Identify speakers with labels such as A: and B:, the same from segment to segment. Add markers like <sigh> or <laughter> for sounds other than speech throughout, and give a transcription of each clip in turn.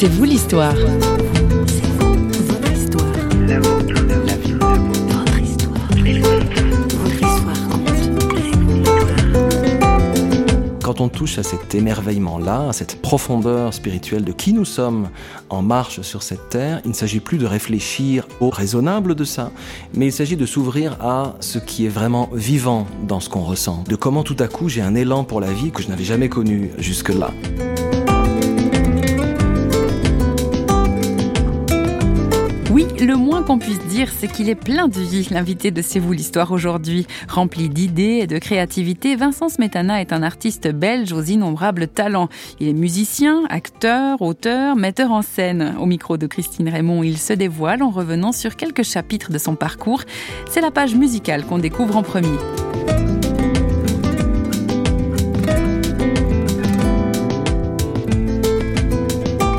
A: C'est vous l'histoire.
B: Quand on touche à cet émerveillement-là, à cette profondeur spirituelle de qui nous sommes en marche sur cette terre, il ne s'agit plus de réfléchir au raisonnable de ça, mais il s'agit de s'ouvrir à ce qui est vraiment vivant dans ce qu'on ressent, de comment tout à coup j'ai un élan pour la vie que je n'avais jamais connu jusque-là.
A: Oui, le moins qu'on puisse dire, c'est qu'il est plein de vie, l'invité de C'est vous l'histoire aujourd'hui. Rempli d'idées et de créativité, Vincent Smetana est un artiste belge aux innombrables talents. Il est musicien, acteur, auteur, metteur en scène. Au micro de Christine Raymond, il se dévoile en revenant sur quelques chapitres de son parcours. C'est la page musicale qu'on découvre en premier.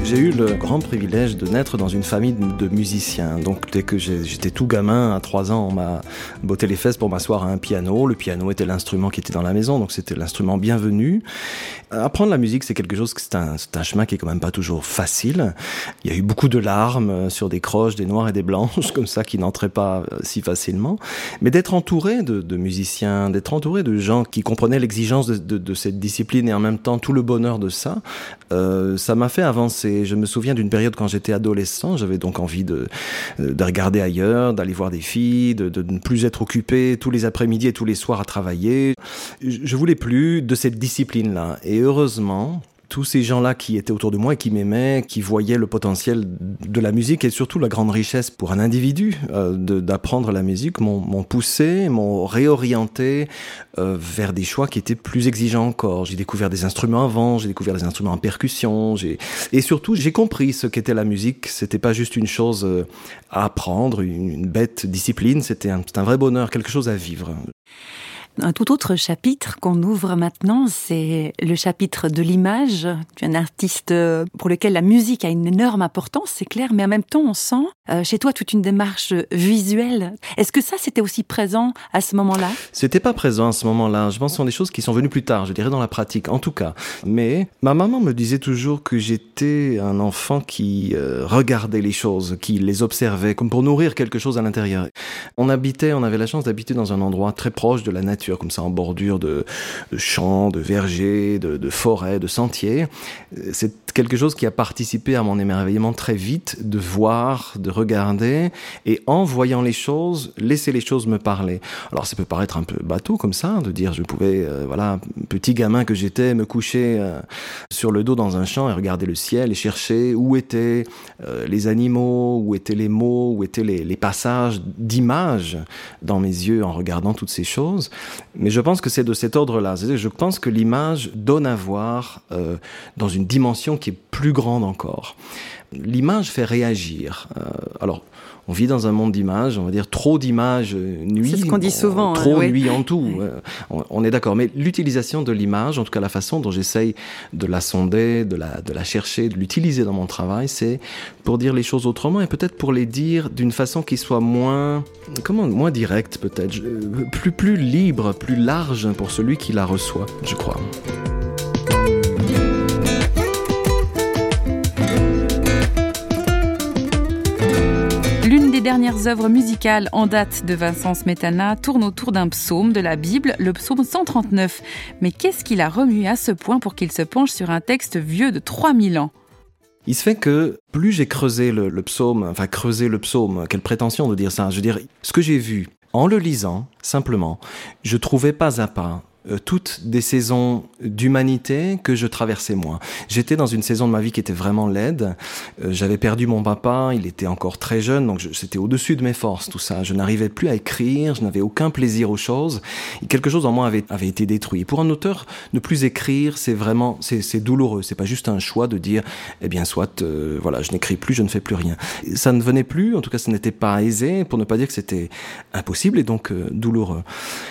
B: J'ai eu le grand privilège de naître dans une famille de musiciens. Donc dès que j'étais tout gamin, à 3 ans, on m'a botté les fesses pour m'asseoir à un piano. Le piano était l'instrument qui était dans la maison, donc c'était l'instrument bienvenu. Apprendre la musique, c'est quelque chose, c'est un, chemin qui est quand même pas toujours facile. Il y a eu beaucoup de larmes sur des croches, des noirs et des blanches, <laughs> comme ça, qui n'entraient pas euh, si facilement. Mais d'être entouré de, musiciens, d'être entouré de gens qui comprenaient l'exigence de, cette discipline et en même temps tout le bonheur de ça, euh, ça m'a fait avancer je me souviens d'une période quand j'étais adolescent, j'avais donc envie de, de regarder ailleurs, d'aller voir des filles, de, de, ne plus être occupé tous les après-midi et tous les soirs à travailler. Je voulais plus de cette discipline-là. Et heureusement, tous ces gens-là qui étaient autour de moi et qui m'aimaient, qui voyaient le potentiel de la musique et surtout la grande richesse pour un individu euh, d'apprendre la musique m'ont poussé, m'ont réorienté euh, vers des choix qui étaient plus exigeants encore. J'ai découvert des instruments avant, j'ai découvert des instruments en percussion, et surtout j'ai compris ce qu'était la musique. C'était pas juste une chose euh, à apprendre, une, bête discipline, c'était un vrai bonheur, quelque chose à vivre.
A: Un tout autre chapitre qu'on ouvre maintenant, c'est le chapitre de l'image. Tu es un artiste euh, pour lequel la musique a une énorme importance, c'est clair, mais en même temps, on sent euh, chez toi toute une démarche visuelle. Est-ce que ça, c'était aussi présent à ce moment-là?
B: C'était pas présent à ce moment-là. Je pense que ce sont des choses qui sont venues plus tard, je dirais dans la pratique, en tout cas. Mais ma maman me disait toujours que j'étais un enfant qui euh, regardait les choses, qui les observait, comme pour nourrir quelque chose à l'intérieur. On habitait, on avait la chance d'habiter dans un endroit très proche de la nature comme ça en bordure de, champs, de vergers, de, forêts, de sentiers. C'est quelque chose qui a participé à mon émerveillement très vite, de voir, de regarder, et en voyant les choses, laisser les choses me parler. Alors ça peut paraître un peu bateau comme ça, de dire je pouvais, euh, voilà, petit gamin que j'étais, me coucher euh, sur le dos dans un champ et regarder le ciel et chercher où étaient euh, les animaux, où étaient les mots, où étaient les, les passages d'images dans mes yeux en regardant toutes ces choses. Mais je pense que c'est de cet ordre-là. Je pense que l'image donne à voir euh, dans une dimension qui est plus grande encore. L'image fait réagir. Euh, alors, on vit dans un monde d'images, on va dire trop d'images nuit.
A: C'est ce qu'on dit souvent.
B: Trop hein, nuit en tout. On, on, est d'accord. Mais l'utilisation de l'image, en tout cas la façon dont j'essaye de la sonder, de la, de la chercher, de l'utiliser dans mon travail, c'est pour dire les choses autrement et peut-être pour les dire d'une façon qui soit moins, comment, moins directe peut-être, plus, plus libre, plus large pour celui qui la reçoit, je crois.
A: les dernières œuvres musicales en date de Vincent Smetana tournent autour d'un psaume de la Bible, le psaume 139. Mais qu'est-ce qu'il a remué à ce point pour qu'il se penche sur un texte vieux de 3000 ans?
B: Il se fait que plus j'ai creusé le, le, psaume, enfin creusé le psaume, quelle prétention de dire ça, je veux dire, ce que j'ai vu en le lisant, simplement, je trouvais pas à pas toutes des saisons d'humanité que je traversais moi. J'étais dans une saison de ma vie qui était vraiment laide. Euh, j'avais perdu mon papa, il était encore très jeune, donc c'était au-dessus de mes forces tout ça. Je n'arrivais plus à écrire, je n'avais aucun plaisir aux choses. Et quelque chose en moi avait, été détruit. Pour un auteur, ne plus écrire, c'est vraiment, c'est douloureux. C'est pas juste un choix de dire, eh bien, soit, euh, voilà, je n'écris plus, je ne fais plus rien. Ça ne venait plus, en tout cas, ce n'était pas aisé, pour ne pas dire que c'était impossible et donc douloureux.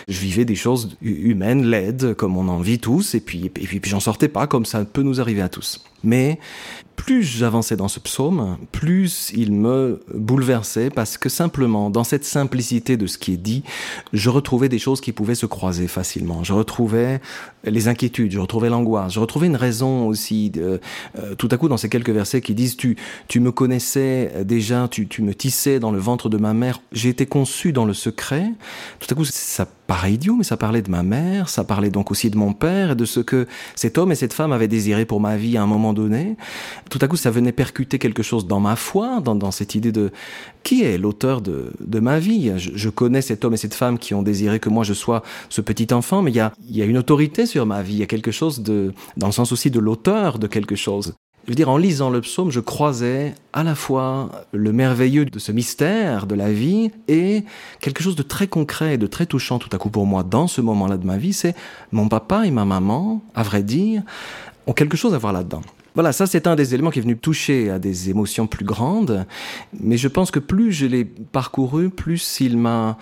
B: Je vivais des choses humaines laide, comme on en vit tous, et puis, et puis, puis j'en sortais pas, comme ça peut nous arriver à tous. Mais plus j'avançais dans ce psaume, plus il me bouleversait parce que simplement, dans cette simplicité de ce qui est dit, je retrouvais des choses qui pouvaient se croiser facilement. Je retrouvais les inquiétudes, je retrouvais l'angoisse, je retrouvais une raison aussi. De, euh, tout à coup, dans ces quelques versets qui disent tu, tu me connaissais déjà, tu, tu me tissais dans le ventre de ma mère, j'ai été conçu dans le secret. Tout à coup, ça paraît idiot, mais ça parlait de ma mère, ça parlait donc aussi de mon père et de ce que cet homme et cette femme avaient désiré pour ma vie à un moment donné. Tout à coup, ça venait percuter quelque chose dans ma foi, dans, dans cette idée de qui est l'auteur de, de, ma vie. Je, je, connais cet homme et cette femme qui ont désiré que moi je sois ce petit enfant, mais il y a, y a une autorité sur ma vie, il y a quelque chose de, dans le sens aussi de l'auteur de quelque chose. Je veux dire, en lisant le psaume, je croisais à la fois le merveilleux de ce mystère de la vie et quelque chose de très concret et de très touchant tout à coup pour moi dans ce moment-là de ma vie, c'est mon papa et ma maman, à vrai dire, ont quelque chose à voir là-dedans. Voilà, ça c'est un des éléments qui est venu toucher à des émotions plus grandes, mais je pense que plus je l'ai parcouru, plus il m'a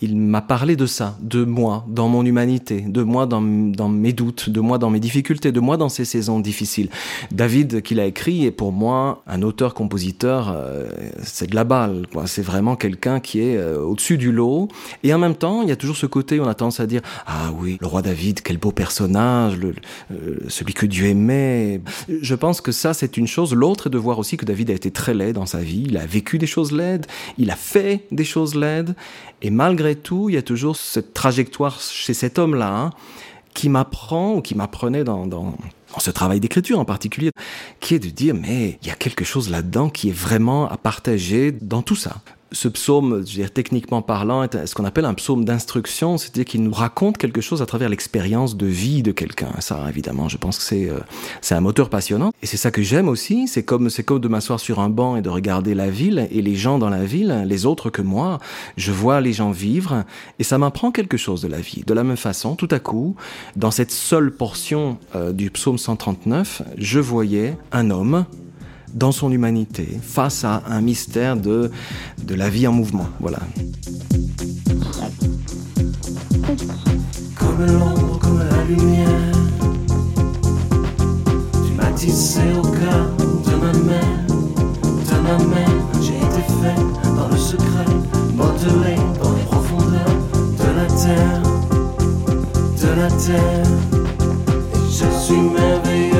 B: il m'a parlé de ça, de moi, dans mon humanité, de moi dans, mes doutes, de moi dans mes difficultés, de moi dans ces saisons difficiles. David, qu'il a écrit, est pour moi un auteur-compositeur, euh, c'est de la balle, quoi. C'est vraiment quelqu'un qui est euh, au-dessus du lot. Et en même temps, il y a toujours ce côté où on a tendance à dire, ah oui, le roi David, quel beau personnage, euh, celui que Dieu aimait. Je pense que ça, c'est une chose. L'autre est de voir aussi que David a été très laid dans sa vie. Il a vécu des choses laides, il a fait des choses laides. Et malgré tout, il y a toujours cette trajectoire chez cet homme-là hein, qui m'apprend ou qui m'apprenait dans, ce travail d'écriture en particulier, qui est de dire mais il y a quelque chose là-dedans qui est vraiment à partager dans tout ça ce psaume, je veux dire, techniquement parlant, est ce qu'on appelle un psaume d'instruction, c'est-à-dire qu'il nous raconte quelque chose à travers l'expérience de vie de quelqu'un. Ça, évidemment, je pense que c'est euh, c'est un moteur passionnant. Et c'est ça que j'aime aussi. C'est comme c'est comme de m'asseoir sur un banc et de regarder la ville et les gens dans la ville, les autres que moi. Je vois les gens vivre et ça m'apprend quelque chose de la vie. De la même façon, tout à coup, dans cette seule portion euh, du psaume 139, je voyais un homme dans son humanité, face à un mystère de, la vie en mouvement. Voilà. Comme l'ombre, comme la lumière, tu m'as tissé au cœur de ma mère, de ma mère, j'ai été fait dans le secret, modelé dans les profondeurs de la terre, de la terre. Et je suis merveilleux,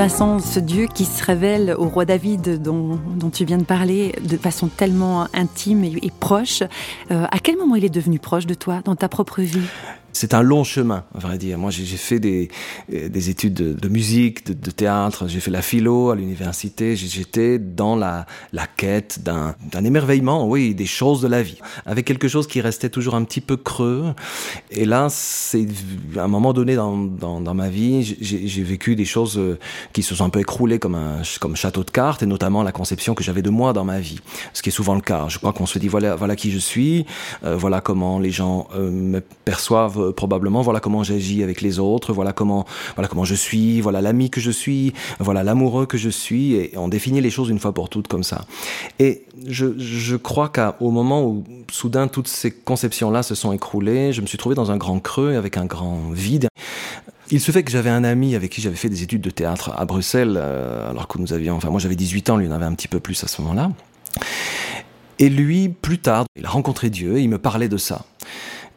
A: Vincent, ce Dieu qui se révèle au roi David dont, tu viens de parler de façon tellement intime et, proche, euh, à quel moment il est devenu proche de toi dans ta propre vie?
B: C'est un long chemin, à vrai dire. Moi, j'ai fait des, des études de, musique, de, théâtre, j'ai fait la philo à l'université, j'étais dans la, quête d'un émerveillement, oui, des choses de la vie, avec quelque chose qui restait toujours un petit peu creux. Et là, c'est à un moment donné dans, ma vie, j'ai vécu des choses euh, qui se sont un peu écroulées comme un château de cartes, et notamment la conception que j'avais de moi dans ma vie, ce qui est souvent le cas. Je crois qu'on se dit, voilà, voilà qui je suis, euh, voilà comment les gens euh, me perçoivent euh, probablement voilà comment j'agis avec les autres, voilà comment voilà comment je suis, voilà l'ami que je suis, voilà l'amoureux que je suis et on définit les choses une fois pour toutes comme ça. Et je, je crois qu'au moment où soudain toutes ces conceptions là se sont écroulées, je me suis trouvé dans un grand creux avec un grand vide. Il se fait que j'avais un ami avec qui j'avais fait des études de théâtre à Bruxelles, euh, alors que nous avions, enfin moi j'avais 18 ans, lui en avait un petit peu plus à ce moment-là. Et lui, plus tard, il a rencontré Dieu et il me parlait de ça.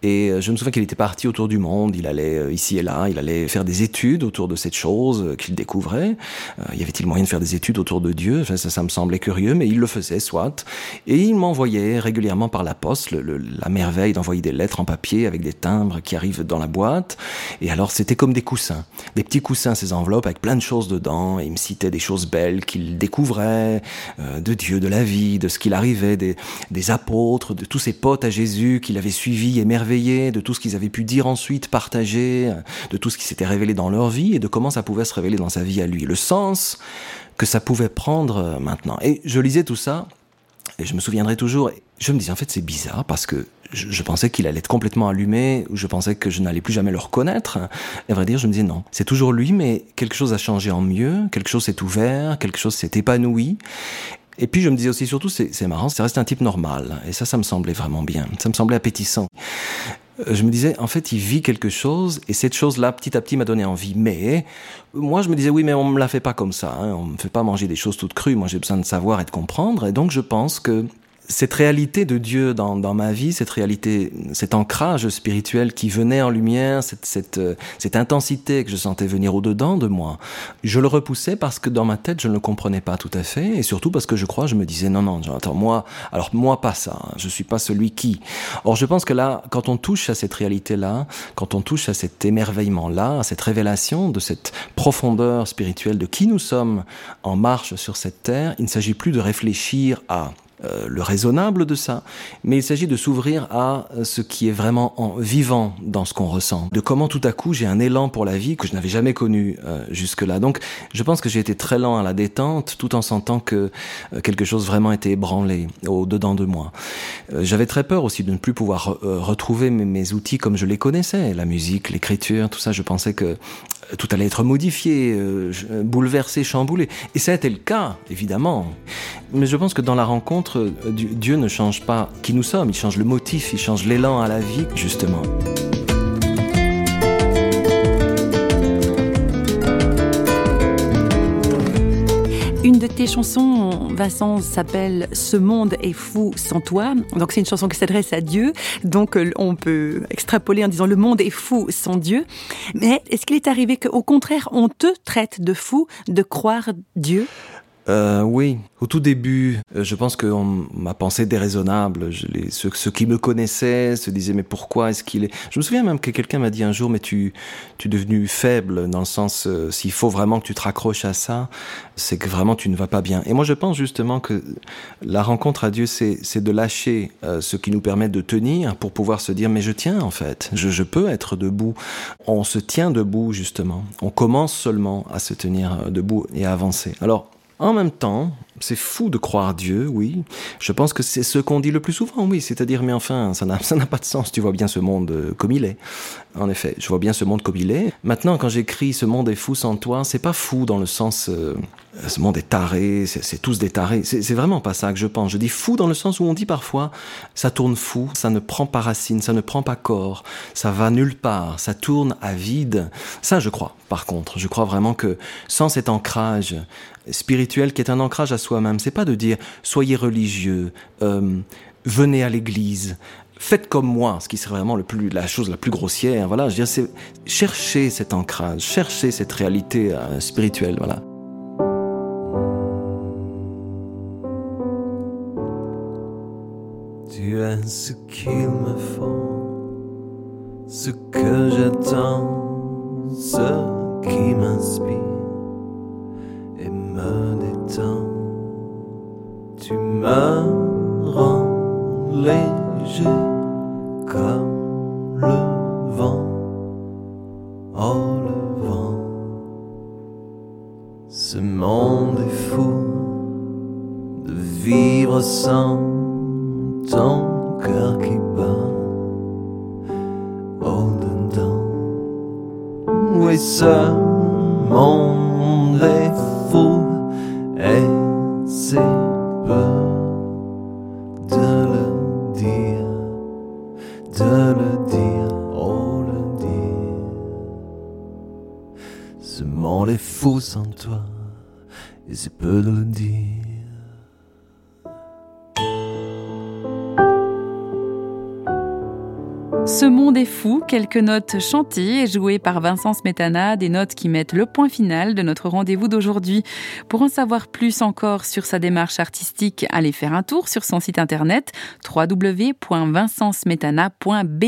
B: Et euh, je me souviens qu'il était parti autour du monde, il allait euh, ici et là, il allait faire des études autour de cette chose euh, qu'il découvrait. y avait-il moyen de faire des études autour de Dieu? Ça, ça, me semblait curieux, mais il le faisait, soit. Et il m'envoyait régulièrement par la poste la merveille d'envoyer des lettres en papier avec des timbres qui arrivent dans la boîte. Et alors c'était comme des coussins, des petits coussins, ces enveloppes avec plein de choses dedans. Et il me citait des choses belles qu'il découvrait, de Dieu, de la vie, de ce qu'il arrivait, des, des apôtres, de tous ses potes à Jésus qu'il avait suivis, émerveillés de tout ce qu'ils avaient pu dire ensuite, partager, de tout ce qui s'était révélé dans leur vie et de comment ça pouvait se révéler dans sa vie à lui. Le sens que ça pouvait prendre euh, maintenant. Et je lisais tout ça, et je me souviendrai toujours, je me disais en fait c'est bizarre parce que je, pensais qu'il allait être complètement allumé, ou je pensais que je n'allais plus jamais le reconnaître. Et à vrai dire, je me disais non, c'est toujours lui, mais quelque chose a changé en mieux, quelque chose s'est ouvert, quelque chose s'est épanoui. Et puis je me disais aussi surtout, c'est marrant, c'est resté un type normal. Et ça, ça me semblait vraiment bien. Ça me semblait appétissant. Euh, je me disais, en fait, il vit quelque chose, et cette chose-là, petit à petit, m'a donné envie. Mais moi, je me disais, oui, mais on me la fait pas comme ça. Hein. On me fait pas manger des choses toutes crues. Moi, j'ai besoin de savoir et de comprendre. Et donc, je pense que cette réalité de Dieu dans, dans, ma vie, cette réalité, cet ancrage spirituel qui venait en lumière, cette, cette, euh, cette intensité que je sentais venir au-dedans de moi, je le repoussais parce que dans ma tête, je ne le comprenais pas tout à fait, et surtout parce que je crois, je me disais, non, non, attends, moi, alors moi, pas ça, hein, je suis pas celui qui. Or, je pense que là, quand on touche à cette réalité-là, quand on touche à cet émerveillement-là, à cette révélation de cette profondeur spirituelle de qui nous sommes en marche sur cette terre, il ne s'agit plus de réfléchir à euh, le raisonnable de ça, mais il s'agit de s'ouvrir à euh, ce qui est vraiment en vivant dans ce qu'on ressent, de comment tout à coup j'ai un élan pour la vie que je n'avais jamais connu euh, jusque-là. Donc je pense que j'ai été très lent à la détente tout en sentant que quelque chose vraiment était ébranlé au-dedans de moi. J'avais très peur aussi de ne plus pouvoir retrouver mes, mes, outils comme je les connaissais, la musique, l'écriture, tout ça, je pensais que tout allait être modifié, bouleversé, chamboulé. Et ça a été le cas, évidemment. Mais je pense que dans la rencontre, euh, Dieu ne change pas qui nous sommes, il change le motif, il change l'élan à la vie, justement.
A: Une de tes chansons, Vincent, s'appelle Ce monde est fou sans toi. Donc c'est une chanson qui s'adresse à Dieu. Donc euh, on peut extrapoler en disant le monde est fou sans Dieu. Mais est-ce qu'il est arrivé qu'au contraire on te traite de fou de croire Dieu?
B: Euh, oui, au tout début, euh, je pense que m'a pensé déraisonnable. Ceux, qui me connaissaient se disaient mais pourquoi est-ce qu'il est? Je me souviens même que quelqu'un m'a dit un jour mais tu tu es devenu faible dans le sens euh, s'il faut vraiment que tu te raccroches à ça, c'est que vraiment tu ne vas pas bien. Et moi je pense justement que la rencontre à Dieu c'est c'est de lâcher euh, ce qui nous permet de tenir pour pouvoir se dire mais je tiens en fait, je, je peux être debout. On se tient debout justement. On commence seulement à se tenir debout et à avancer. Alors en même temps, c'est fou de croire Dieu, oui. Je pense que c'est ce qu'on dit le plus souvent, oui. C'est-à-dire, mais enfin, <laughs> ça n'a, pas de sens. Tu vois bien ce monde euh, comme il est. En effet, je vois bien ce monde comme il est. Maintenant, quand j'écris ce monde est fou sans toi, c'est pas fou dans le sens euh, ce monde est taré, c'est, tous des tarés. C'est, c'est vraiment pas ça que je pense. Je dis fou dans le sens où on dit parfois ça tourne fou, ça ne prend pas racine, ça ne prend pas corps, ça va nulle part, ça tourne à vide. Ça, je crois. Par contre, je crois vraiment que sans cet ancrage spirituel qui est un ancrage à soi-même. C'est pas de dire soyez religieux, euh, venez à l'église, faites comme moi, ce qui serait vraiment le plus, la chose la plus grossière. Voilà, je veux dire, chercher cet ancrage, chercher cette réalité euh, spirituelle. Voilà. Tu es ce qu'il me faut, ce que j'attends, ce monde est fou de vivre sans ton cœur qui bat au dedans. Oui, ce monde est fou Ce monde est fou sans toi et c'est peu de le dire.
A: Ce monde est fou, quelques notes chantées et jouées par Vincent Smetana, des notes qui mettent le point final de notre rendez-vous d'aujourd'hui. Pour en savoir plus encore sur sa démarche artistique, allez faire un tour sur son site internet www.vincentsmetana.be.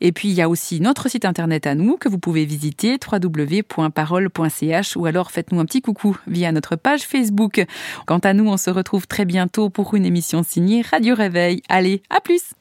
A: Et puis il y a aussi notre site internet à nous que vous pouvez visiter www.parole.ch ou alors faites-nous un petit coucou via notre page Facebook. Quant à nous, on se retrouve très bientôt pour une émission signée Radio Réveil. Allez, à plus!